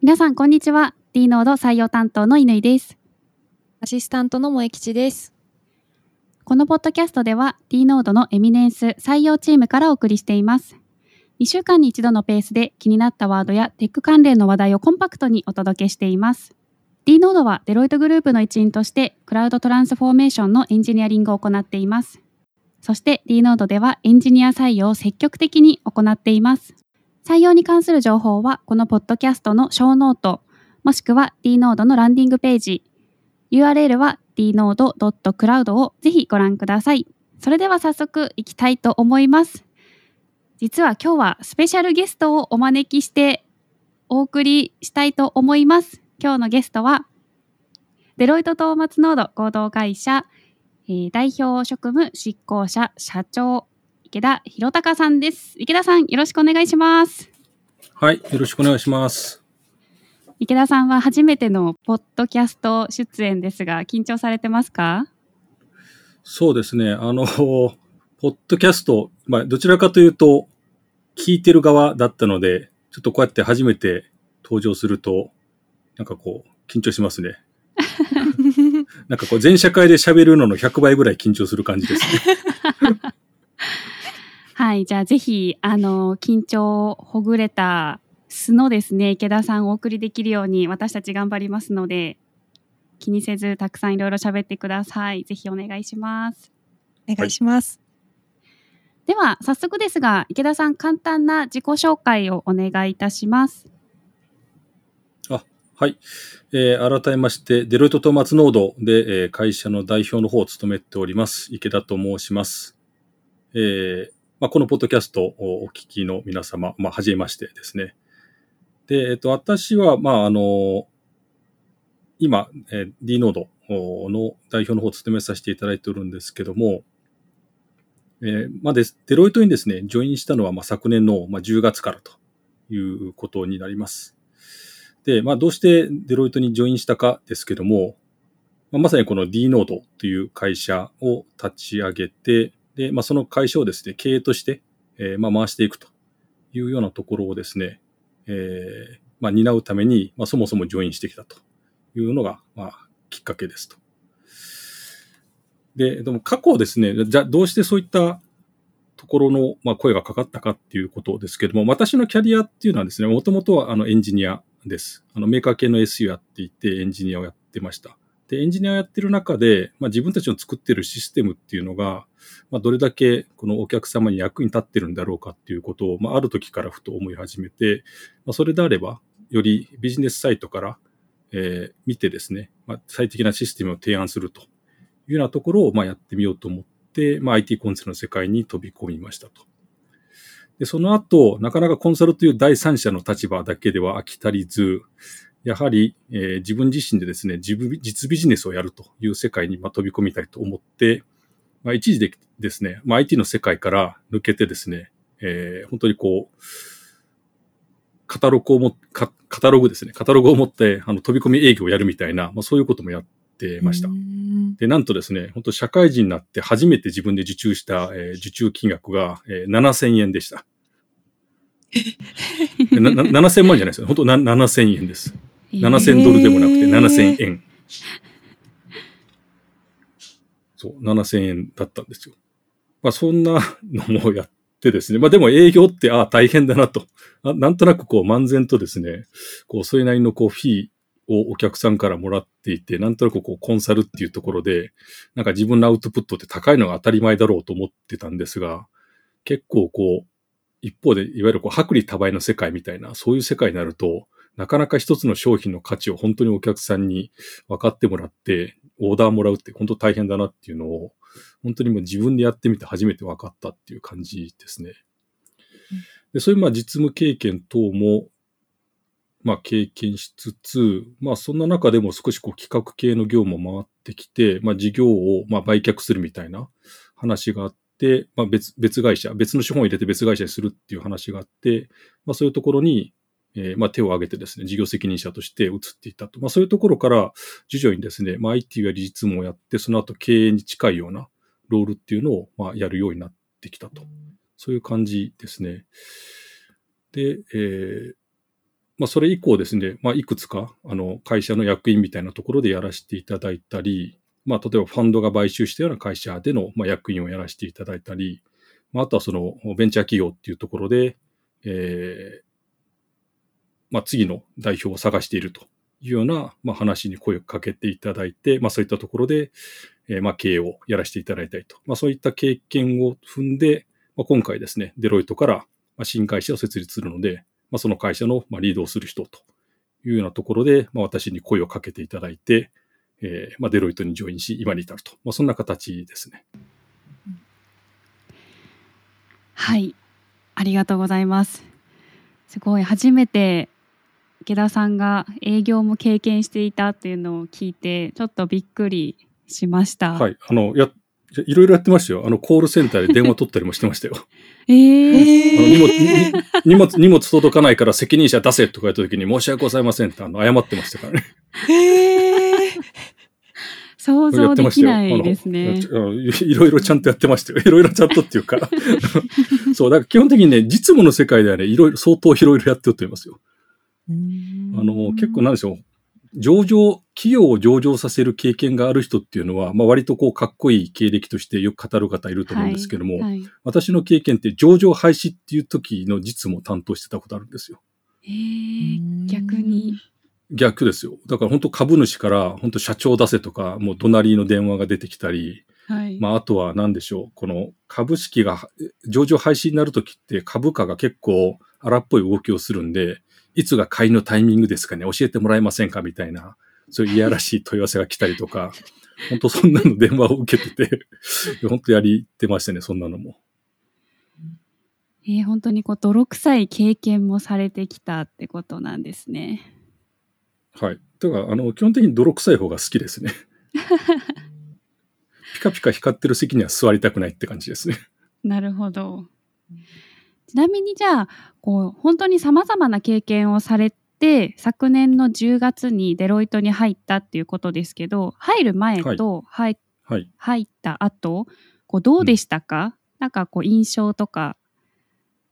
皆さん、こんにちは。D ノード採用担当の乾です。アシスタントの萌吉です。このポッドキャストでは D ノードのエミネンス採用チームからお送りしています。2週間に一度のペースで気になったワードやテック関連の話題をコンパクトにお届けしています。D ノードはデロイトグループの一員としてクラウドトランスフォーメーションのエンジニアリングを行っています。そして D ノードではエンジニア採用を積極的に行っています。採用に関する情報はこのポッドキャストのショーノート、もしくは D.Node のランディングページ、URL は dnode.cloud をぜひご覧ください。それでは早速いきたいと思います。実は今日はスペシャルゲストをお招きしてお送りしたいと思います。今日のゲストは、デロイトトーマツノード合同会社、えー、代表職務執行者社長、池田博隆さんです。池田さん、よろしくお願いします。はい、よろしくお願いします。池田さんは初めてのポッドキャスト出演ですが、緊張されてますか？そうですね。あの、ポッドキャスト、まあ、どちらかというと、聞いてる側だったので、ちょっとこうやって初めて登場すると、なんかこう、緊張しますね。なんかこう、全社会で喋るのの100倍ぐらい緊張する感じですね。はい。じゃあ、ぜひ、あの、緊張ほぐれた素のですね、池田さんをお送りできるように、私たち頑張りますので、気にせず、たくさんいろいろ喋ってください。ぜひお願いします。お願いします。では、早速ですが、池田さん、簡単な自己紹介をお願いいたします。はい。えー、改めまして、デロイトトーマツノードで、えー、会社の代表の方を務めております、池田と申します。えー、まあ、このポッドキャストをお聞きの皆様、まあ、はじめましてですね。で、えっと、私は、まあ、あの、今、えー、D ノードの代表の方を務めさせていただいておるんですけども、えー、まあです、デロイトにですね、ジョインしたのは、まあ、昨年の、まあ、10月からということになります。で、まあ、どうしてデロイトにジョインしたかですけども、まあ、まさにこの D ノードという会社を立ち上げて、で、まあ、その会社をですね、経営として、えー、まあ、回していくというようなところをですね、えー、まあ、担うために、まあ、そもそもジョインしてきたというのが、まあ、きっかけですと。で、でも過去ですね、じゃどうしてそういったところの、まあ、声がかかったかっていうことですけども、私のキャリアっていうのはですね、もともとはあのエンジニアです。あのメーカー系の SU やっていて、エンジニアをやってました。で、エンジニアをやってる中で、まあ、自分たちの作ってるシステムっていうのが、まあ、どれだけこのお客様に役に立ってるんだろうかっていうことを、まあ、ある時からふと思い始めて、まあ、それであれば、よりビジネスサイトから、えー、見てですね、まあ、最適なシステムを提案するというようなところを、まあ、やってみようと思って、まあ、IT コンサルの世界に飛び込みましたと。で、その後、なかなかコンサルという第三者の立場だけでは飽き足りず、やはり、えー、自分自身でですね、自分、実ビジネスをやるという世界に、まあ、飛び込みたいと思って、まあ、一時でですね、まあ、IT の世界から抜けてですね、えー、本当にこう、カタログをも、カタログですね、カタログを持って、あの、飛び込み営業をやるみたいな、まあ、そういうこともやってました。で、なんとですね、本当社会人になって初めて自分で受注した、えー、受注金額が、えー、7000円でした。7000万じゃないですよ。本当な7000円です。7000ドルでもなくて7000円。そう、7000円だったんですよ。まあそんなのもやってですね。まあでも営業って、ああ、大変だなと。なんとなくこう漫然とですね、こうそれなりのこうフィーをお客さんからもらっていて、なんとなくこうコンサルっていうところで、なんか自分のアウトプットって高いのが当たり前だろうと思ってたんですが、結構こう、一方でいわゆるこう薄利多売の世界みたいな、そういう世界になると、なかなか一つの商品の価値を本当にお客さんに分かってもらって、オーダーもらうって本当大変だなっていうのを、本当にもう自分でやってみて初めて分かったっていう感じですね。でそういうまあ実務経験等も、まあ経験しつつ、まあそんな中でも少しこう企画系の業務も回ってきて、まあ事業をまあ売却するみたいな話があって、まあ別、別会社、別の資本を入れて別会社にするっていう話があって、まあそういうところに、えー、まあ、手を挙げてですね、事業責任者として移っていたと。まあ、そういうところから、徐々にですね、まあ、IT や理事務をやって、その後経営に近いようなロールっていうのを、まあ、やるようになってきたと。そういう感じですね。で、えー、まあ、それ以降ですね、まあ、いくつか、あの、会社の役員みたいなところでやらせていただいたり、まあ、例えばファンドが買収したような会社での、まあ、役員をやらせていただいたり、まあ、あとはその、ベンチャー企業っていうところで、えー、まあ、次の代表を探しているというような、まあ、話に声をかけていただいて、まあ、そういったところで、えー、まあ、経営をやらせていただいたりと。まあ、そういった経験を踏んで、まあ、今回ですね、デロイトから新会社を設立するので、まあ、その会社のリードをする人というようなところで、まあ、私に声をかけていただいて、えーまあ、デロイトにジョインし、今に至ると、まあ、そんな形ですね。はい、ありがとうございます。すごい初めて池田さんが営業も経験していたっていうのを聞いてちょっとびっくりしました。はい、あのやいろいろやってましたよ。あの、コールセンターで電話取ったりもしてましたよ。えー、荷物、荷物、荷物届かないから責任者出せとか言った時に申し訳ございませんってあの謝ってましたからね。えー、想像できないですね。いろいろちゃんとやってましたよ。いろいろちゃんとっていうか。そう、だから基本的にね、実務の世界ではね、いろいろ相当いろいろやってると思いますよ。あの、結構なんでしょう。上場、企業を上場させる経験がある人っていうのは、まあ、割とこうかっこいい経歴としてよく語る方いると思うんですけども、はいはい、私の経験って上場廃止っていう時の実務を担当してたことあるんですよ。へえ、逆に。逆ですよ。だから本当株主から本当社長出せとか、もう隣の電話が出てきたり、はい、まああとは何でしょう。この株式が上場廃止になるときって株価が結構荒っぽい動きをするんで、いつが買いのタイミングですかね、教えてもらえませんか？みたいな、そういういやらしい問い合わせが来たりとか、本当そんなの電話を受けてて、本当やりてましたね、そんなのも。えー、本当にこう泥臭い経験もされてきたってことなんですね。はい。だから、あの、基本的に泥臭い方が好きですね。ピカピカ光ってる席には座りたくないって感じですね。なるほど。ちなみにじゃあこう本当にさまざまな経験をされて昨年の10月にデロイトに入ったっていうことですけど入る前と入,、はい、入った後こうどうでしたか、うん、なんかこう印象とか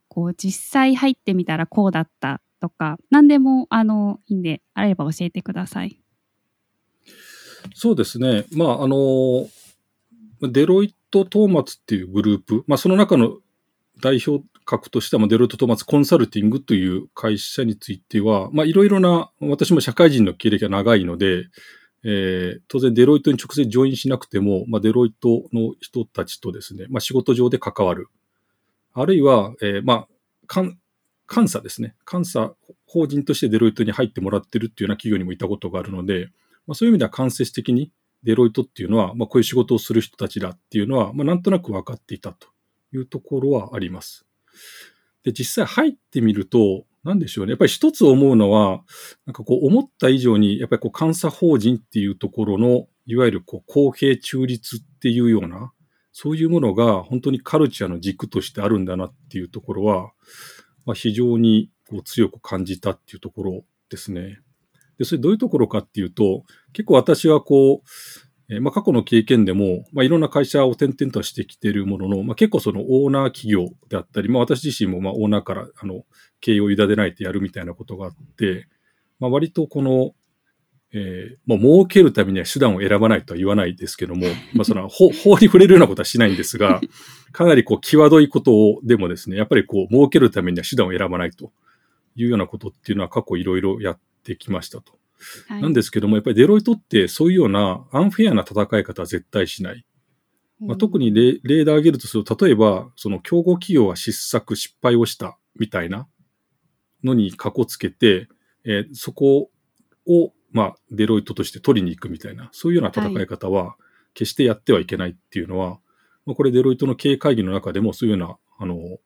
こう実際入ってみたらこうだったとか何でもあのいいんであれば教えてください。そうですね。まああのデロイト・トーマツっていうグループ、まあ、その中の代表格としては、デロイト・トーマツコンサルティングという会社については、まあ、いろいろな、私も社会人の経歴が長いので、えー、当然デロイトに直接ジョインしなくても、まあ、デロイトの人たちとですね、まあ、仕事上で関わる。あるいは、えー、まあ、監査ですね。監査法人としてデロイトに入ってもらってるっていうような企業にもいたことがあるので、まあ、そういう意味では間接的にデロイトっていうのは、まあ、こういう仕事をする人たちだっていうのは、まあ、なんとなく分かっていたというところはあります。で、実際入ってみると、なんでしょうね。やっぱり一つ思うのは、なんかこう思った以上に、やっぱりこう監査法人っていうところの、いわゆるこう公平中立っていうような、そういうものが本当にカルチャーの軸としてあるんだなっていうところは、まあ、非常にこう強く感じたっていうところですね。で、それどういうところかっていうと、結構私はこう、えー、まあ、過去の経験でも、まあ、いろんな会社を転々としてきているものの、まあ、結構そのオーナー企業であったり、まあ、私自身もまあオーナーからあの経営を委ねないとやるみたいなことがあって、まあ、割とこの、えー、まあ、儲けるためには手段を選ばないとは言わないですけども、まあ、その法 法に触れるようなことはしないんですが、かなりこう、際どいことを、でもですね、やっぱりこう、儲けるためには手段を選ばないというようなことっていうのは過去いろいろやってきましたと。なんですけども、やっぱりデロイトってそういうようなアンフェアな戦い方は絶対しない。まあ、特に例例で挙げるとすると、例えば、その競合企業は失策、失敗をしたみたいなのにかこつけて、えー、そこを、まあ、デロイトとして取りに行くみたいな、そういうような戦い方は、決してやってはいけないっていうのは、はい、まあ、これデロイトの経営会議の中でもそういうような、あの、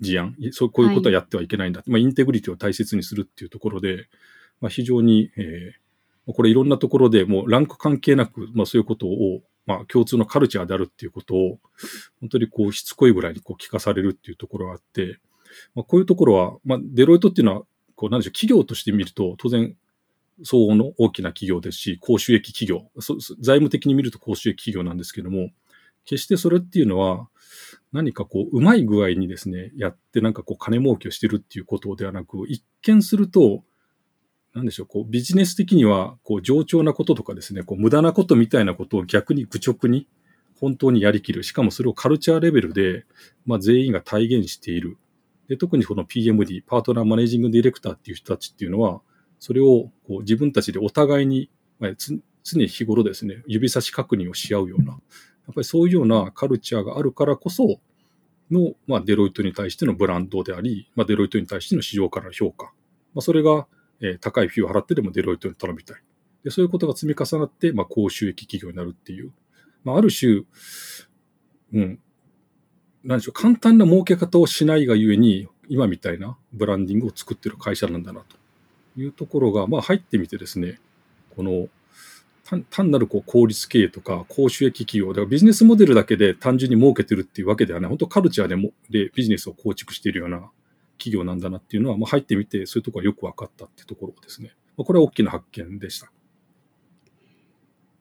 事案、そうこういうことはやってはいけないんだ、はい、まあ、インテグリティを大切にするっていうところで、まあ、非常に、えー、これいろんなところでもうランク関係なく、まあ、そういうことを、まあ、共通のカルチャーであるっていうことを、本当にこう、しつこいぐらいにこう聞かされるっていうところがあって、まあ、こういうところは、まあ、デロイトっていうのは、こう、なんでしょう、企業として見ると、当然、相応の大きな企業ですし、高収益企業、財務的に見ると高収益企業なんですけども、決してそれっていうのは、何かこう、うまい具合にですね、やってなんかこう、金儲けをしてるっていうことではなく、一見すると、なんでしょう、こう、ビジネス的には、こう、冗長なこととかですね、こう、無駄なことみたいなことを逆に愚直に、本当にやりきる。しかもそれをカルチャーレベルで、まあ、全員が体現している。で、特にこの PMD、パートナーマネージングディレクターっていう人たちっていうのは、それをこう自分たちでお互いに、まあ、常日頃ですね、指差し確認をし合うような、やっぱりそういうようなカルチャーがあるからこその、まあ、デロイトに対してのブランドであり、まあ、デロイトに対しての市場からの評価。まあ、それが、え、高いフィーを払ってでもデロイトに頼みたい。でそういうことが積み重なって、まあ、高収益企業になるっていう。まあ、ある種、うん、なんでしょう、簡単な儲け方をしないがゆえに、今みたいなブランディングを作ってる会社なんだなというところが、まあ入ってみてですね、この単なるこう効率経営とか高収益企業、だからビジネスモデルだけで単純に儲けてるっていうわけではない、本当カルチャーでもでビジネスを構築しているような企業なんだなっていうのは、まあ、入ってみてそういうところがよく分かったっていうところですね。まあ、これは大きな発見でした。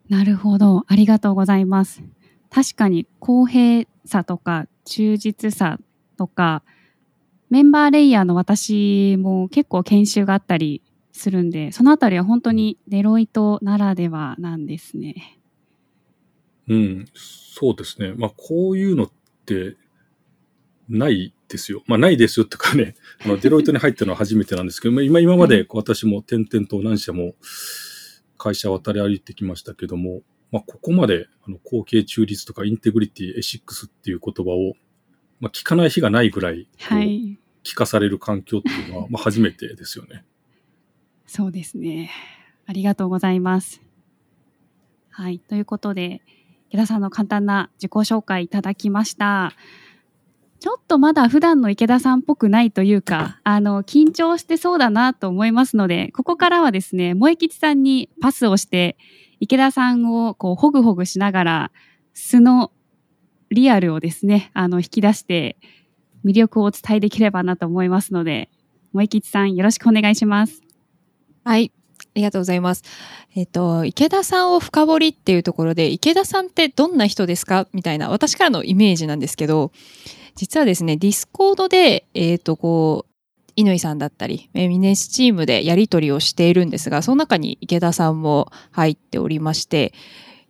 なるほど。ありがとうございます。確かに公平さとか忠実さとかメンバーレイヤーの私も結構研修があったりするんで、そのあたりは本当にデロイトならではなんですね。うん、そうですね。まあ、こういうのってないですよ。まあ、ないですよっていうかね、あのデロイトに入ったのは初めてなんですけど、今今まで私も点々と何社も会社渡り歩いてきましたけども、まあ、ここまであの公正中立とか integrity、ethics っていう言葉を、まあ、聞かない日がないぐらい、聞かされる環境っていうのは、まあ、初めてですよね。そうですね。ありがとうございます。はい。ということで、池田さんの簡単な自己紹介いただきました。ちょっとまだ普段の池田さんっぽくないというか、あの、緊張してそうだなと思いますので、ここからはですね、萌吉さんにパスをして、池田さんをこう、ほぐほぐしながら、素のリアルをですね、あの、引き出して魅力をお伝えできればなと思いますので、萌吉さんよろしくお願いします。はい。ありがとうございます。えっ、と、池田さんを深掘りっていうところで、池田さんってどんな人ですか？みたいな、私からのイメージなんですけど、実はですね、 Discord で、えっ、と、こう、乾さんだったり、 Eminence チームでやり取りをしているんですが、その中に池田さんも入っておりまして、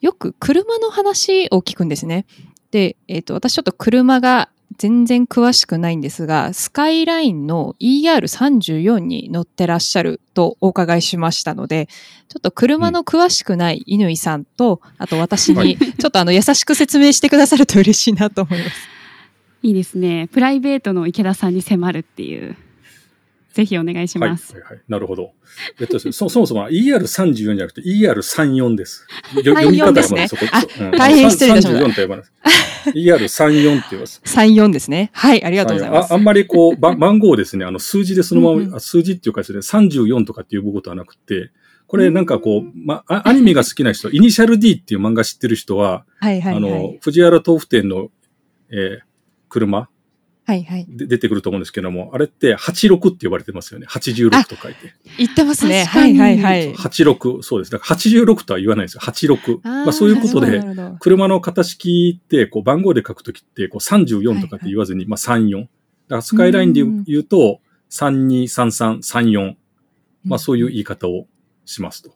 よく車の話を聞くんですね。で、えっ、ー、と、私ちょっと車が全然詳しくないんですが、スカイラインの ER34 に乗ってらっしゃるとお伺いしましたので、ちょっと車の詳しくない乾さんと、あと私に、ちょっとあの優しく説明してくださると嬉しいなと思います。いいですね。プライベートの池田さんに迫るっていう。ぜひお願いします。はい、はい、はい、なるほど。えっと、そそもそも ER34 じゃなくて ER34 です。読み方がまだそこ、うん、大変失礼しました。34と呼ばれます。ER34 って言います。34ですね。はい、ありがとうございます。ああんまりこう、番号ですね、あの、数字でそのまま、うんうん、数字っていうかですね、34とかって呼ぶことはなくて、これなんかこう、ま、アニメが好きな人、イニシャル D っていう漫画知ってる人は、はいはい、はい、あの、藤原豆腐店の、えー、車、はいはい。で出てくると思うんですけども、あれって86って呼ばれてますよね。86と書いて。言ってますね。はいはいはい。86、そうです。だから86とは言わないですよ。86。あまあそういうことで、車の型式って、こう番号で書くときって、こう34とかって言わずに、はいはい、まあ34。だからスカイラインで言うと、323334。まあそういう言い方をしますと。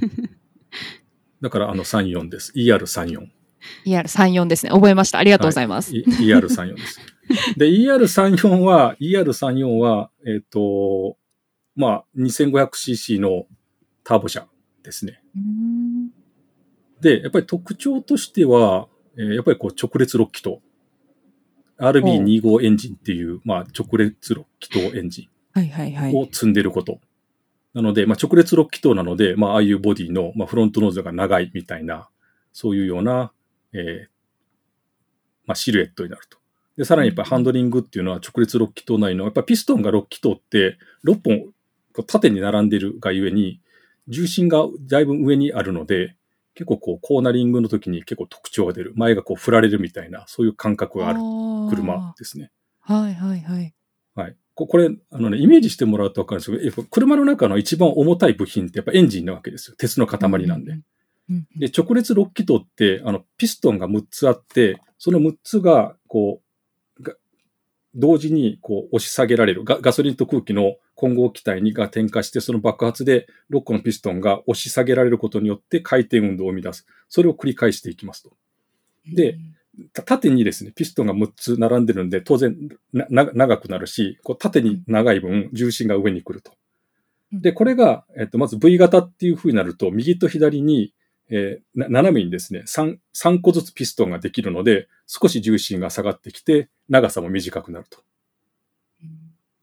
だからあの34です。ER34。ER34 ですね。覚えました。ありがとうございます。はい、ER34 です。で、ER34 は、ER34 は、えっ、ー、と、まあ、2500cc のターボ車ですね。で、やっぱり特徴としては、えー、やっぱりこう直列6気筒。RB25 エンジンっていう、まあ、直列6気筒エンジンを積んでること。なので、まあ、直列6気筒なので、まあ、ああいうボディの、まあ、フロントノーズが長いみたいな、そういうような、えーまあ、シルエットになると。で、さらにやっぱりハンドリングっていうのは直列6気筒内の、やっぱピストンが6気筒って6本縦に並んでるがゆえに、重心がだいぶ上にあるので、結構こうコーナリングの時に結構特徴が出る。前がこう振られるみたいな、そういう感覚がある車ですね。はいはいはい。はい。これ、あのね、イメージしてもらうとわかるんですけど、やっぱ車の中の一番重たい部品ってやっぱエンジンなわけですよ。鉄の塊なんで。うんうん、で、直列6気筒って、あの、ピストンが6つあって、その6つが、こう、同時にこう押し下げられるガ。ガソリンと空気の混合気体にが点火して、その爆発で6個のピストンが押し下げられることによって回転運動を生み出す。それを繰り返していきますと。で、縦にですね、ピストンが6つ並んでるんで、当然長くなるし、こう縦に長い分、重心が上に来ると。で、これが、えっと、まず V 型っていう風になると、右と左に、えー、斜めにですね3、3個ずつピストンができるので、少し重心が下がってきて、長さも短くなると。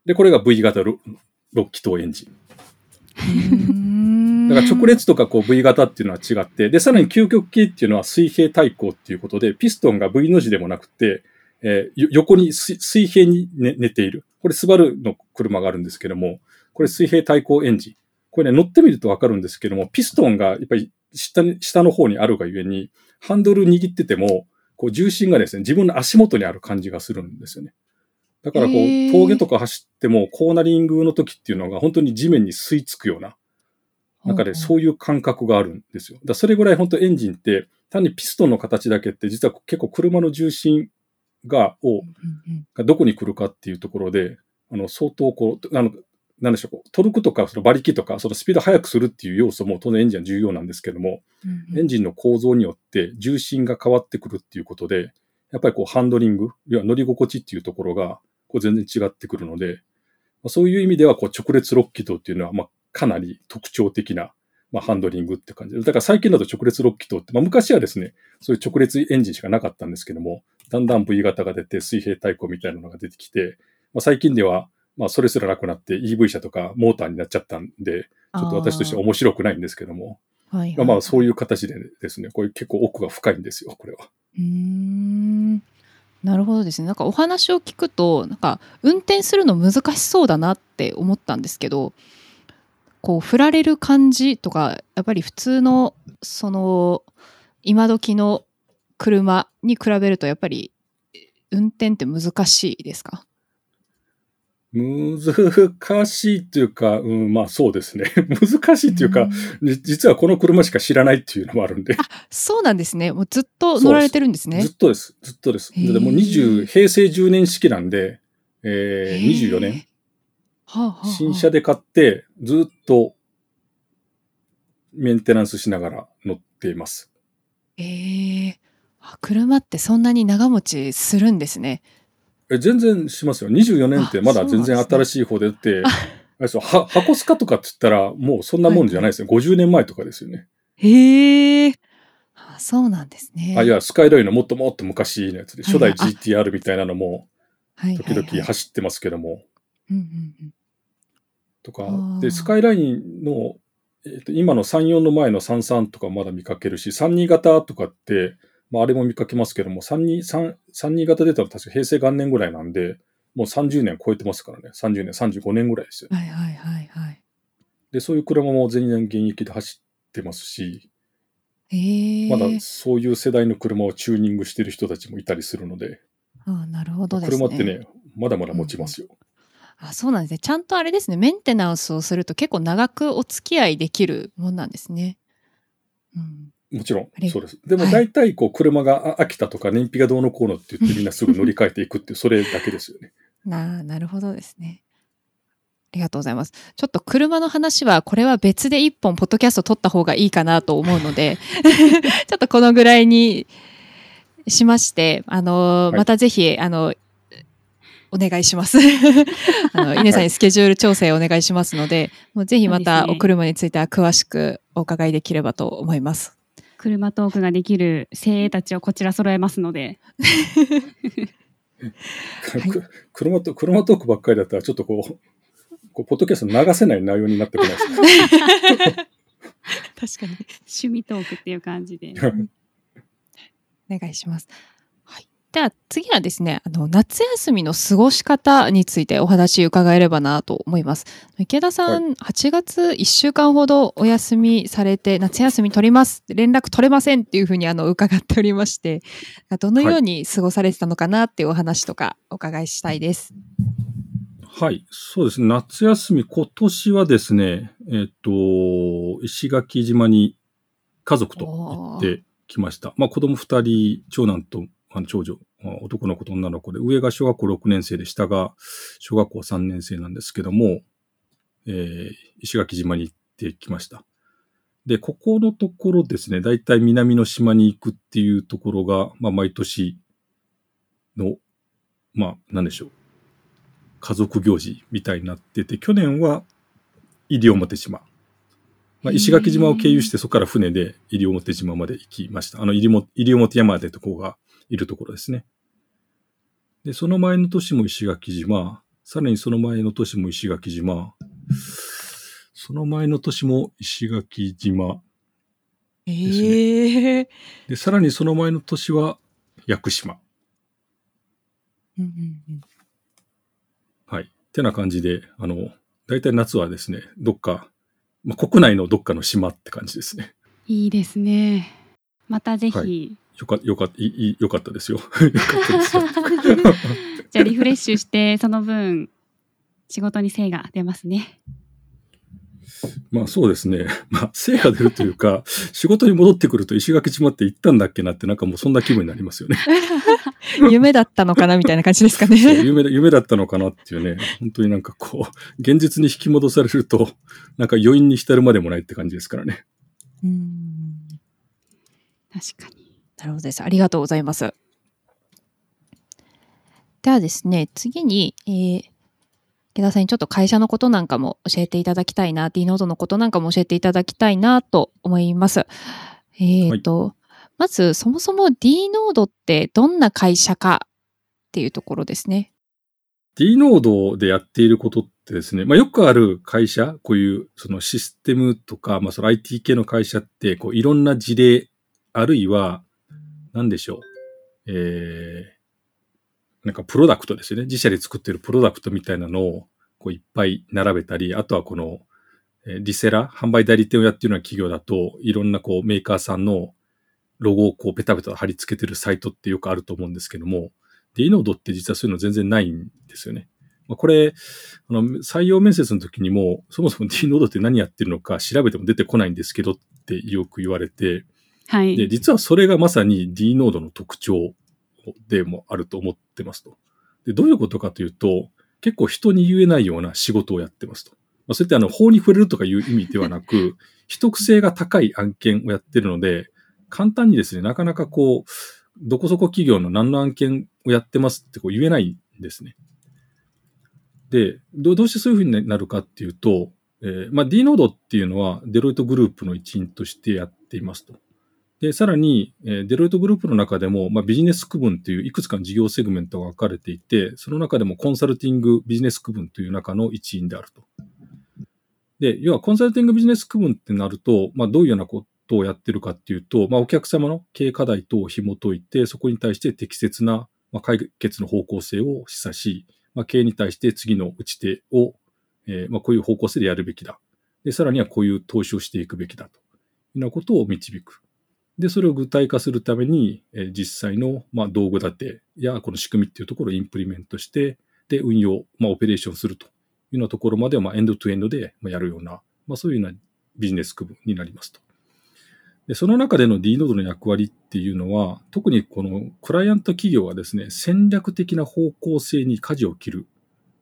で、これが V 型6気筒エンジン。だから直列とかこう V 型っていうのは違って、で、さらに究極系っていうのは水平対向っていうことで、ピストンが V の字でもなくて、えー、横に水平に寝寝ている。これスバルの車があるんですけども、これ水平対向エンジン。これね、乗ってみるとわかるんですけども、ピストンがやっぱり下に、下の方にあるがゆえに、ハンドル握ってても、こう重心がですね、自分の足元にある感じがするんですよね。だからこう、峠とか走っても、コーナリングの時っていうのが本当に地面に吸い付くような、なんかね、そういう感覚があるんですよ。だそれぐらい本当エンジンって、単にピストンの形だけって、実は結構車の重心が、を、がどこに来るかっていうところで、あの、相当こう、あの、なんでしょう、トルクとか、その馬力とか、そのスピード速くするっていう要素も当然エンジンは重要なんですけども、うんうん、エンジンの構造によって重心が変わってくるっていうことで、やっぱりこうハンドリング、要は乗り心地っていうところが、こう全然違ってくるので、まあ、そういう意味では、こう直列6気筒っていうのは、まあ、かなり特徴的な、まあ、ハンドリングって感じで。だから最近だと直列6気筒って、まあ、昔はですね、そういう直列エンジンしかなかったんですけども、だんだん V 型が出て、水平対向みたいなのが出てきて、まあ、最近では、まあ、それすらなくなって EV 車とかモーターになっちゃったんで、ちょっと私としては面白くないんですけども、はいはい、まあ、そういう形でですね、これ結構奥が深いんですよ、これは。うん。なるほどですね。なんかお話を聞くと、なんか運転するの難しそうだなって思ったんですけど、こう振られる感じとか、やっぱり普通のその今時の車に比べるとやっぱり運転って難しいですか？難しいっていうか、うん、まあそうですね。難しいっていうか、うん、実はこの車しか知らないっていうのもあるんで。あ、そうなんですね。もうずっと乗られてるんですね。ずっとです。ずっとです。でも20、平成10年式なんで、えー、24年。はあはあ、新車で買って、ずっとメンテナンスしながら乗っています。ええー、車ってそんなに長持ちするんですね。え、全然しますよ。24年ってまだ全然新しい方でって、あれそう、は、箱スカとかって言ったら、もうそんなもんじゃないですよ。はい、50年前とかですよね。へえ。あ、そうなんですね。あ、いや、スカイラインのもっともっと昔のやつで、初代 GTR みたいなのも、時々走ってますけども。とか、で、スカイラインの、えっ、ー、と、今の34の前の33とかまだ見かけるし、32型とかって、まあ、あれも見かけますけども、32、3、型出たの確か平成元年ぐらいなんで、もう30年超えてますからね。30年、35年ぐらいですよ、はいはいはいはい。で、そういう車も全然現役で走ってますし、まだそういう世代の車をチューニングしてる人たちもいたりするので、ああなるほどですね。車ってね、まだまだ持ちますよ。うん、あそうなんですね。ちゃんとあれですね、メンテナンスをすると結構長くお付き合いできるもんなんですね。うん、もちろん、そうです。でも大体、こう、車が飽きたとか、燃費がどうのこうのって言ってみんなすぐ乗り換えていくっていう、それだけですよね。ななるほどですね。ありがとうございます。ちょっと車の話は、これは別で一本、ポッドキャスト撮った方がいいかなと思うので、ちょっとこのぐらいにしまして、あの、またぜひ、あの、お願いします。あの、稲さんにスケジュール調整お願いしますので、もうぜひまたお車については詳しくお伺いできればと思います。車トークができる精鋭たちをこちら揃えますので。はい、車と車トークばっかりだったらちょっとこう、こうポッドキャスト流せない内容になってこないですね。確かに。趣味トークっていう感じで。お願いします。では次はですね、あの、夏休みの過ごし方についてお話伺えればなと思います。池田さん、はい、8月1週間ほどお休みされて、夏休み取ります、連絡取れませんっていうふうにあの、伺っておりまして、どのように過ごされてたのかなっていうお話とかお伺いしたいです。はい、そうですね。夏休み、今年はですね、えっ、と、石垣島に家族と行ってきました。まあ子供2人、長男とあの長女男の子と女の子で、上が小学校6年生で、下が小学校3年生なんですけども、えー石垣島に行ってきました。で、ここのところですね、だいたい南の島に行くっていうところが、まあ、毎年の、まあ、なんでしょう。家族行事みたいになってて、去年は西表島。まあ、石垣島を経由して、そこから船で西表島まで行きました。あの、西表山でとこがいるところですね。で、その前の年も石垣島、さらにその前の年も石垣島、その前の年も石垣島、ええで、さらにその前の年は屋久島。うんうんうんはい。ってな感じで、あの、大体夏はですね、どっか、まあ、国内のどっかの島って感じですね。いいですね。またぜひ、はいよか、よか、いいよかったですよ。よかったですよ。じゃあリフレッシュして、その分、仕事に精が出ますね。まあそうですね。まあ精が出るというか、仕事に戻ってくると石垣島って行ったんだっけなってなんかもうそんな気分になりますよね。夢だったのかなみたいな感じですかね。夢だ夢だったのかなっていうね。本当になんかこう、現実に引き戻されると、なんか余韻に浸るまでもないって感じですからね。うん確かに。なるほどです。ありがとうございます。ではですね、次に、えー、池田さんにちょっと会社のことなんかも教えていただきたいな、D ノードのことなんかも教えていただきたいなと思います。えっ、と、まずそもそも D ノードってどんな会社かっていうところですね。D ノードでやっていることってですね、まあよくある会社、こういうそのシステムとか、まあその IT 系の会社って、こういろんな事例、あるいは、なんでしょう、えー、なんかプロダクトですよね。自社で作ってるプロダクトみたいなのをこういっぱい並べたり、あとはこの、えーリセラ、販売代理店をやってるような企業だと、いろんなこうメーカーさんのロゴをこうペタペタ貼り付けてるサイトってよくあると思うんですけども、D ノードって実はそういうの全然ないんですよね。まあ、これ、あの、採用面接の時にも、そもそも D ノードって何やってるのか調べても出てこないんですけどってよく言われて、はい。で、実はそれがまさに D ノードの特徴でもあると思ってますと。で、どういうことかというと、結構人に言えないような仕事をやってますと。まあ、それってあの、法に触れるとかいう意味ではなく、秘匿性が高い案件をやってるので、簡単にですね、なかなかこう、どこそこ企業の何の案件をやってますってこう言えないんですね。で、どうどうしてそういうふうになるかっていうと、えーまあ、D ノードっていうのはデロイトグループの一員としてやっていますと。で、さらに、えデロイトグループの中でも、まあ、ビジネス区分っていういくつかの事業セグメントが分かれていて、その中でもコンサルティングビジネス区分という中の一員であると。で、要はコンサルティングビジネス区分ってなると、まあ、どういうようなことをやってるかっていうと、まあ、お客様の経営課題等を紐解いて、そこに対して適切なまあ解決の方向性を示唆し、まあ、経営に対して次の打ち手を、えーまあ、こういう方向性でやるべきだ。で、さらにはこういう投資をしていくべきだというようなことを導く。で、それを具体化するために、え実際の、ま、道具立てやこの仕組みっていうところをインプリメントして、で、運用、まあ、オペレーションするというようなところまでを、ま、エンドトゥエンドでまやるような、まあ、そういうようなビジネス区分になりますと。で、その中での D ノードの役割っていうのは、特にこのクライアント企業がですね、戦略的な方向性に舵を切る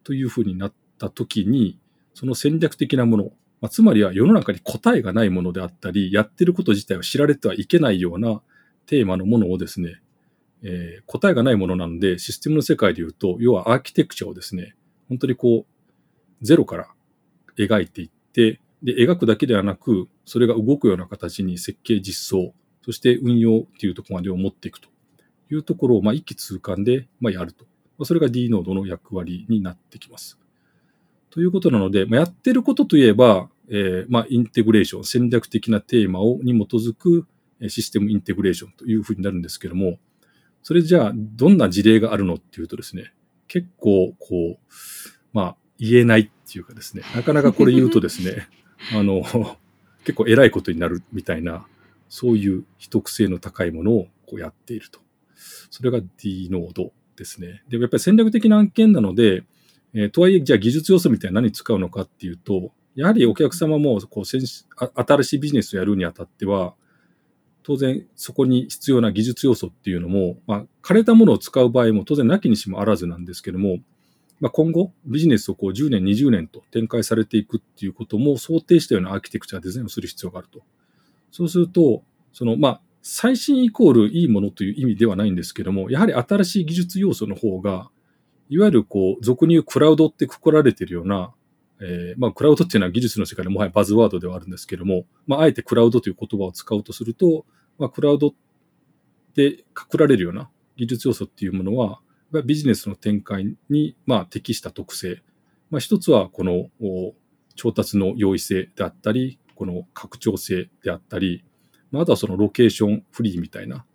というふうになった時に、その戦略的なもの、まあ、つまりは世の中に答えがないものであったり、やってること自体を知られてはいけないようなテーマのものをですね、えー答えがないものなので、システムの世界で言うと、要はアーキテクチャをですね、本当にこう、ゼロから描いていって、で、描くだけではなく、それが動くような形に設計実装、そして運用っていうところまでを持っていくというところを、まあ、一気通貫で、まあ、やると。まあ、それが D ノードの役割になってきます。ということなので、まあ、やってることといえば、えーまあ、インテグレーション、戦略的なテーマをに基づくえーシステムインテグレーションというふうになるんですけども、それじゃあ、どんな事例があるのっていうとですね、結構、こう、まあ、言えないっていうかですね、なかなかこれ言うとですね、あの、結構偉いことになるみたいな、そういう秘匿性の高いものをこうやっていると。それが D ノードですね。で、やっぱり戦略的な案件なので、えーとはいえ、じゃあ技術要素みたいな何使うのかっていうと、やはりお客様もこう先あ新しいビジネスをやるにあたっては、当然そこに必要な技術要素っていうのも、まあ、枯れたものを使う場合も当然なきにしもあらずなんですけども、まあ、今後ビジネスをこう10年、20年と展開されていくっていうことも想定したようなアーキテクチャデザインをする必要があると。そうすると、その、まあ、最新イコールいいものという意味ではないんですけども、やはり新しい技術要素の方が、いわゆるこう、俗に言うクラウドってくくられているような、えー、まあ、クラウドっていうのは技術の世界でもはやバズワードではあるんですけども、まあ、あえてクラウドという言葉を使うとすると、まあ、クラウドでくくられるような技術要素っていうものは、ビジネスの展開に、まあ、適した特性。まあ、一つは、この、調達の容易性であったり、この拡張性であったり、まあ、あとはそのロケーションフリーみたいな、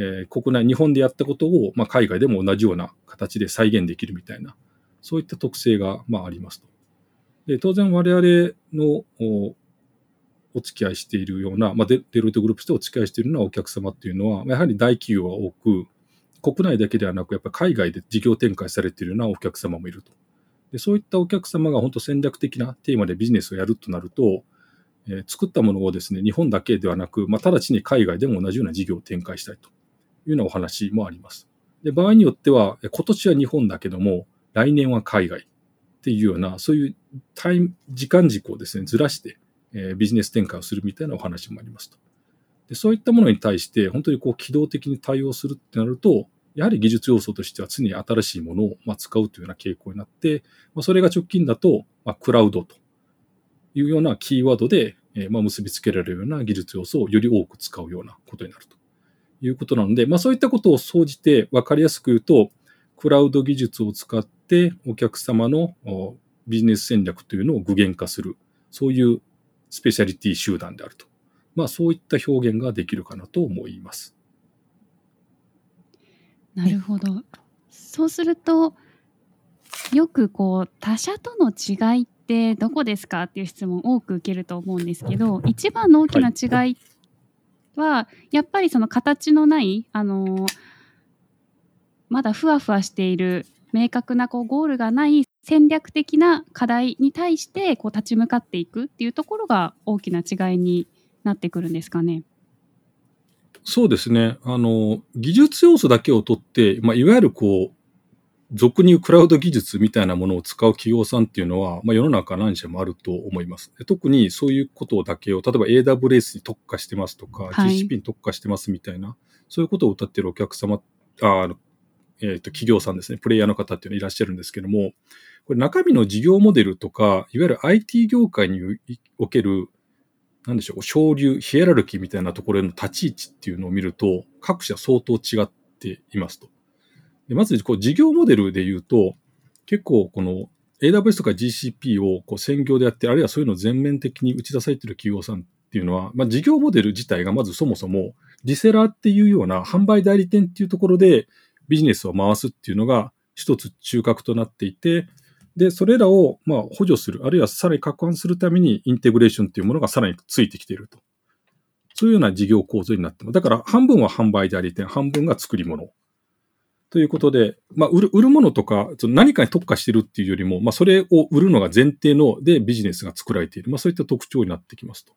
えー、国内、日本でやったことを、まあ、海外でも同じような形で再現できるみたいな、そういった特性が、まあ、ありますと。で当然我々のお付き合いしているような、まあ、デデロイトグループとしてお付き合いしているようなお客様っていうのは、やはり大企業が多く、国内だけではなく、やっぱり海外で事業展開されているようなお客様もいると。でそういったお客様が本当戦略的なテーマでビジネスをやるとなると、えー、作ったものをですね、日本だけではなく、まあ、直ちに海外でも同じような事業を展開したいというようなお話もあります。で場合によっては、今年は日本だけども、来年は海外っていうような、そういうタイム、時間軸をですね、ずらして、え、ビジネス展開をするみたいなお話もありますと。でそういったものに対して、本当にこう機動的に対応するってなると、やはり技術要素としては常に新しいものをま使うというような傾向になって、まあ、それが直近だと、ま、クラウドというようなキーワードで、えまあ、結びつけられるような技術要素をより多く使うようなことになるということなので、まあ、そういったことを総じて分かりやすく言うと、クラウド技術を使ってお客様のビジネス戦略というのを具現化する、そういうスペシャリティ集団であると。まあそういった表現ができるかなと思います。なるほど。そうすると、よくこう他社との違いってどこですかっていう質問を多く受けると思うんですけど、一番の大きな違いっは、やっぱりその形のない、あのまだふわふわしている明確なこうゴールがない戦略的な課題に対してこう立ち向かっていくっていうところが大きな違いになってくるんですかね。そうですね。あの、技術要素だけを取って、まあ、いわゆるこう、俗に言うクラウド技術みたいなものを使う企業さんっていうのは、まあ、世の中何社もあると思います。特にそういうことだけを、例えば AWS に特化してますとか、はい、GCP に特化してますみたいな、そういうことを歌ってるお客様、あえっ、ー、と、企業さんですね、プレイヤーの方っていうのいらっしゃるんですけども、これ中身の事業モデルとか、いわゆる IT 業界における、なんでしょう、昇流、ヒエラルキーみたいなところへの立ち位置っていうのを見ると、各社相当違っていますと。でまず、こう、事業モデルで言うと、結構この AWS とか GCP をこう専業でやって、あるいはそういうのを全面的に打ち出されている企業さんっていうのは、まあ、事業モデル自体がまずそもそもリセラーっていうような販売代理店っていうところでビジネスを回すっていうのが一つ中核となっていて、で、それらをまあ補助する、あるいはさらに拡販するためにインテグレーションっていうものがさらについてきていると。そういうような事業構造になってます。だから半分は販売代理店、半分が作り物。ということで、まあ、売る、売るものとか、何かに特化してるっていうよりも、まあ、それを売るのが前提のでビジネスが作られている。まあ、そういった特徴になってきますと。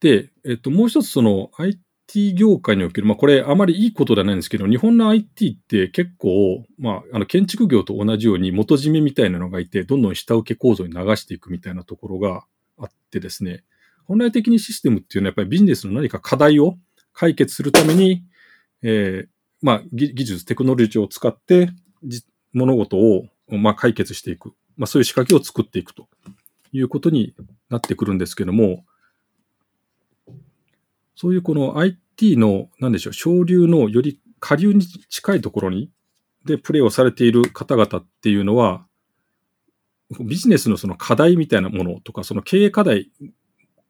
で、えっと、もう一つその IT 業界における、まあこれあまりいいことではないんですけど、日本の IT って結構、まあ、あの建築業と同じように元締めみたいなのがいて、どんどん下請け構造に流していくみたいなところがあってですね、本来的にシステムっていうのはやっぱりビジネスの何か課題を解決するために、えー、まあ技術、テクノロジーを使って物事をまあ解決していく。まあそういう仕掛けを作っていくということになってくるんですけども、そういうこの IT の、なんでしょう、省流のより下流に近いところに、で、プレイをされている方々っていうのは、ビジネスのその課題みたいなものとか、その経営課題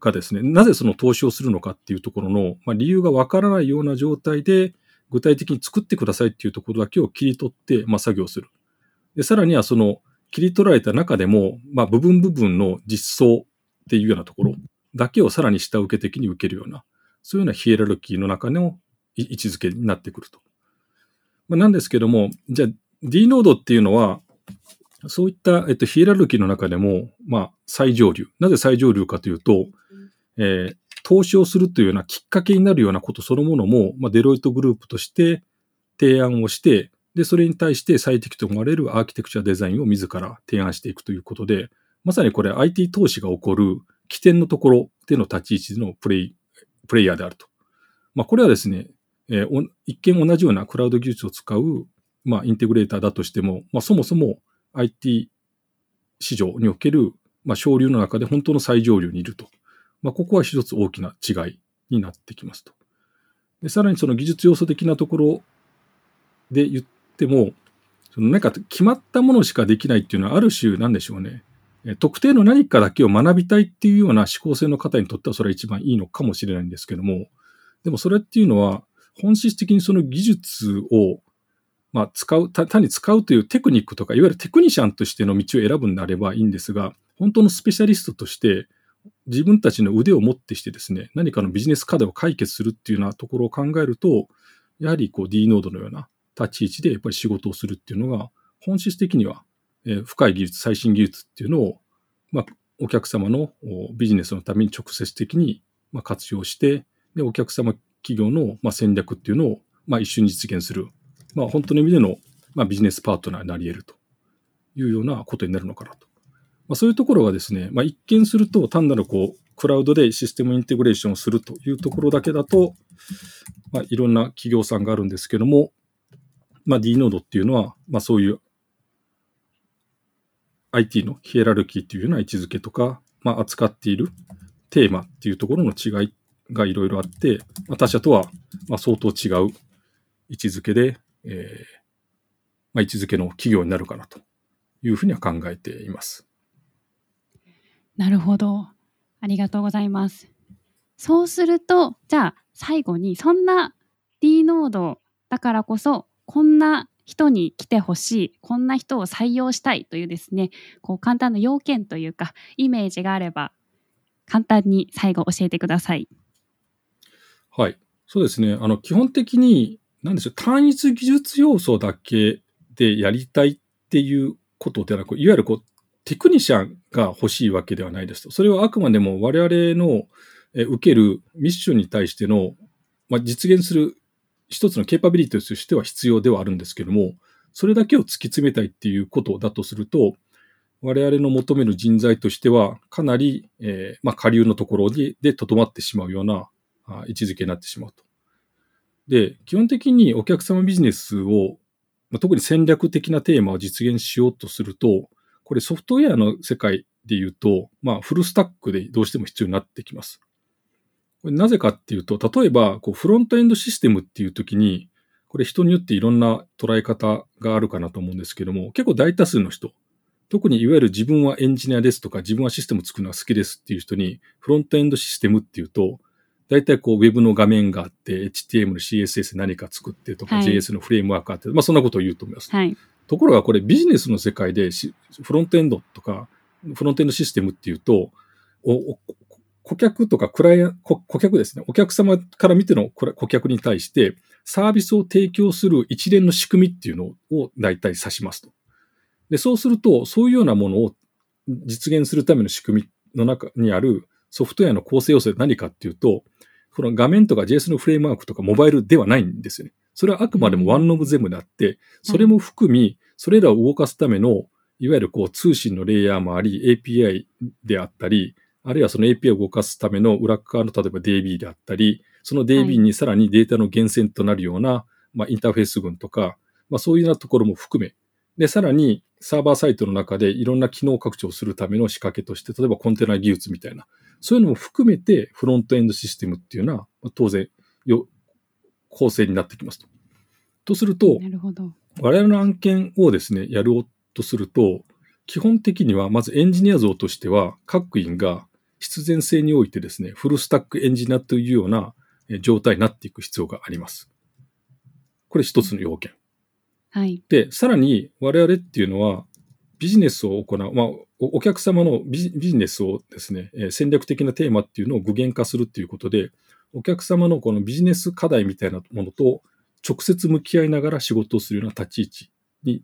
がですね、なぜその投資をするのかっていうところの、まあ、理由がわからないような状態で、具体的に作ってくださいっていうところだけを切り取って、まあ、作業する。で、さらにはその切り取られた中でも、まあ、部分部分の実装っていうようなところだけをさらに下請け的に受けるような、そういうようなヒエラルキーの中の位置づけになってくると。まあ、なんですけども、じゃあ D ノードっていうのは、そういった、えっと、ヒエラルキーの中でも、まあ、最上流。なぜ最上流かというと、えー、投資をするというようなきっかけになるようなことそのものも、まあ、デロイトグループとして提案をして、で、それに対して最適と思われるアーキテクチャデザインを自ら提案していくということで、まさにこれ IT 投資が起こる起点のところでの立ち位置のプレイ、プレイヤーであると。まあ、これはですね、えー、一見同じようなクラウド技術を使う、まあ、インテグレーターだとしても、まあ、そもそも IT 市場における、まあ、省流の中で本当の最上流にいると。まあ、ここは一つ大きな違いになってきますと。でさらにその技術要素的なところで言っても、そのなんか決まったものしかできないっていうのはある種なんでしょうね。特定の何かだけを学びたいっていうような思考性の方にとってはそれは一番いいのかもしれないんですけども、でもそれっていうのは本質的にその技術をまあ使う、単に使うというテクニックとか、いわゆるテクニシャンとしての道を選ぶんであればいいんですが、本当のスペシャリストとして自分たちの腕をもってしてですね、何かのビジネス課題を解決するっていうようなところを考えると、やはりこう D ノードのような立ち位置でやっぱり仕事をするっていうのが、本質的にはえ深い技術、最新技術っていうのを、まあ、お客様のビジネスのために直接的にま活用して、で、お客様企業のまあ戦略っていうのをまあ一緒に実現する、まあ、本当の意味でのまあビジネスパートナーになり得るというようなことになるのかなと。まあ、そういうところがですね、まあ、一見すると単なるこう、クラウドでシステムインテグレーションをするというところだけだと、まあ、いろんな企業さんがあるんですけども、まあ、D ノードっていうのは、まあ、そういう IT のヒエラルキーというような位置づけとか、まあ、扱っているテーマっていうところの違いがいろいろあって、まあ、他社とはまあ相当違う位置づけで、えーまあ、位置づけの企業になるかなというふうには考えています。なるほど。ありがとうございます。そうすると、じゃあ最後にそんな D ノードだからこそこんな人に来てほしいこんな人を採用したいというですねこう簡単な要件というかイメージがあれば簡単に最後教えてください。はい。そうですね。あの、基本的に、なんでしょう、単一技術要素だけでやりたいっていうことではなく、いわゆるこう、テクニシャンが欲しいわけではないですと。それはあくまでも我々の受けるミッションに対しての、まあ、実現する一つのケーパビリティとしては必要ではあるんですけども、それだけを突き詰めたいっていうことだとすると、我々の求める人材としては、かなり、えー、まあ、下流のところにでとどまってしまうようなあ位置づけになってしまうと。で、基本的にお客様ビジネスを、まあ、特に戦略的なテーマを実現しようとすると、これソフトウェアの世界で言うと、まあ、フルスタックでどうしても必要になってきます。これなぜかっていうと、例えば、こうフロントエンドシステムっていう時に、これ人によっていろんな捉え方があるかなと思うんですけども、結構大多数の人、特にいわゆる自分はエンジニアですとか、自分はシステム作るのが好きですっていう人に、フロントエンドシステムっていうと、大体こう、ウェブの画面があって、HTML、CSS 何か作ってとか、はい、JS のフレームワークあって、まあそんなことを言うと思います。はい、ところがこれビジネスの世界でフロントエンドとか、フロントエンドシステムっていうと、顧客とかクライアント、顧客ですね。お客様から見ての顧客に対してサービスを提供する一連の仕組みっていうのを大体指しますと。で、そうすると、そういうようなものを実現するための仕組みの中にあるソフトウェアの構成要素で何かっていうと、この画面とか JS のフレームワークとかモバイルではないんですよね。それはあくまでもワンオブゼムであって、それも含み、それらを動かすための、いわゆるこう通信のレイヤーもあり、API であったり、あるいはその API を動かすための裏側の例えば DB であったり、その DB にさらにデータの源泉となるような、はい、まあ、インターフェース群とか、まあ、そういうようなところも含め、で、さらにサーバーサイドの中でいろんな機能拡張するための仕掛けとして、例えばコンテナ技術みたいな、そういうのも含めてフロントエンドシステムっていうのは、まあ、当然よ、構成になってきますと。とすると、我々の案件をですね、やろうとすると、基本的にはまずエンジニア像としては、各員が必然性においてですね、フルスタックエンジニアというような状態になっていく必要があります。これ一つの要件。はい。で、さらに我々っていうのはビジネスを行う、まあ、お客様のビジネスをですね、戦略的なテーマっていうのを具現化するっていうことで、お客様のこのビジネス課題みたいなものと直接向き合いながら仕事をするような立ち位置に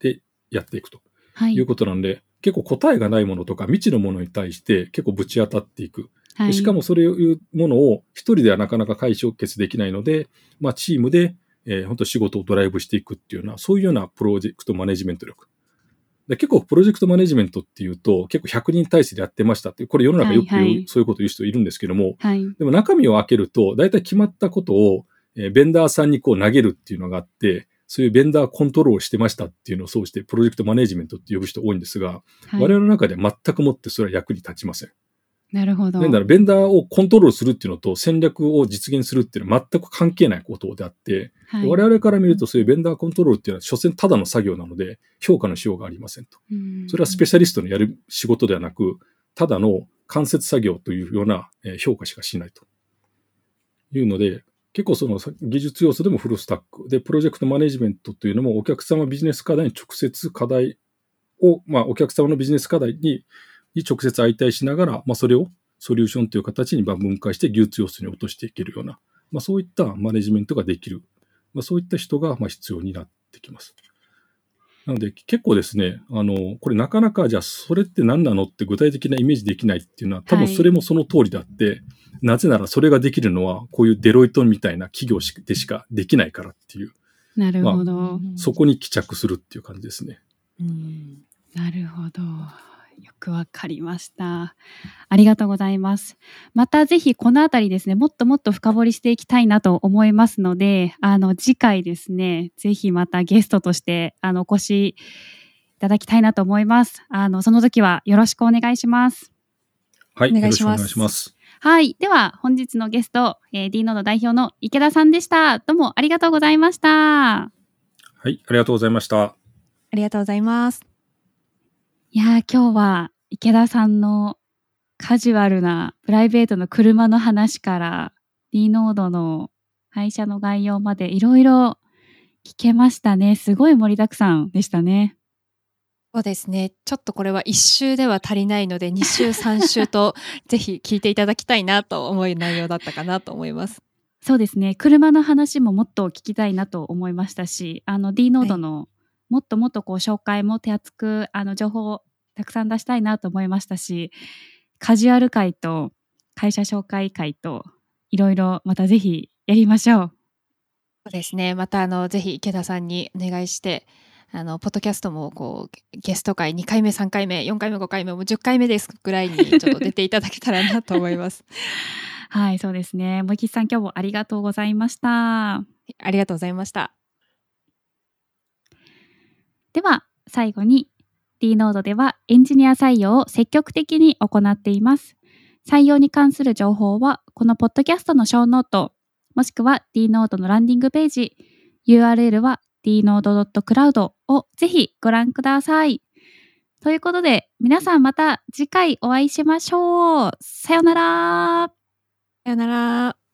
でやっていくということなんで、結構答えがないものとか未知のものに対して結構ぶち当たっていく。はい。しかもそういうものを一人ではなかなか解消決できないので、まあ、チームで、えー本当仕事をドライブしていくっていうような、そういうようなプロジェクトマネジメント力。で結構プロジェクトマネジメントっていうと、結構100人体制でやってましたってこれ世の中よくはいはいそういうこと言う人いるんですけども、はい。でも中身を開けると、大体決まったことを、えーベンダーさんにこう投げるっていうのがあって、そういうベンダーコントロールをしてましたっていうのをそうして、プロジェクトマネジメントって呼ぶ人多いんですが、はい、我々の中では全くもってそれは役に立ちません。なるほど。なんだろう、ベンダーをコントロールするっていうのと戦略を実現するっていうのは全く関係ないことであって、はい我々から見るとそういうベンダーコントロールっていうのは所詮ただの作業なので、評価のしようがありませんと。うんそれはスペシャリストのやる仕事ではなく、ただの間接作業というようなえー評価しかしないというので、結構その技術要素でもフルスタック。で、プロジェクトマネジメントというのもお客様ビジネス課題に直接課題を、まあお客様のビジネス課題にに直接相対しながら、まあそれをソリューションという形に分解して技術要素に落としていけるような、まあそういったマネジメントができる。まあそういった人がまあ必要になってきます。なので結構ですね、あの、これなかなかじゃあそれって何なのって具体的なイメージできないっていうのは多分それもその通りであって、なぜならそれができるのはこういうデロイトみたいな企業しでしかできないからっていう、なるほど。そこに帰着するっていう感じですね。うんなるほど。よくわかりました。ありがとうございます。またぜひこのあたりですね、もっともっと深掘りしていきたいなと思いますので、あの次回ですね、ぜひまたゲストとしてあのお越しいただきたいなと思います。あのその時はよろしくお願いします。はい。お願いしますます。はい。では本日のゲスト、えー、D ノード代表の池田さんでした。どうもありがとうございました。はい。ありがとうございました。ありがとうございます。いやー今日は池田さんのカジュアルなプライベートの車の話から D ノードの会社の概要までいろいろ聞けましたね。すごい盛りだくさんでしたね。そうですね。ちょっとこれは一周では足りないので、二周、三周と ぜひ聞いていただきたいなと思う内容だったかなと思います。そうですね。車の話ももっと聞きたいなと思いましたし、あの D ノードのもっともっとこう紹介も手厚くあの情報をたくさん出したいなと思いましたし、カジュアル会と会社紹介会といろいろまたぜひやりましょう。そうですね。また、あの、ぜひ池田さんにお願いして、あの、ポッドキャストも、こう、ゲスト会2回目、3回目、4回目、5回目、もう10回目ですぐらいに、ちょっと出ていただけたらなと思います。はい、そうですね。もいきさん、今日もありがとうございました。ありがとうございました。では、最後に D ノードではエンジニア採用を積極的に行っています。採用に関する情報は、このポッドキャストのショーノート、もしくは D ノードのランディングページ、URL は dnode.cloud をぜひご覧ください。ということで、皆さんまた次回お会いしましょう。さよなら。さよなら。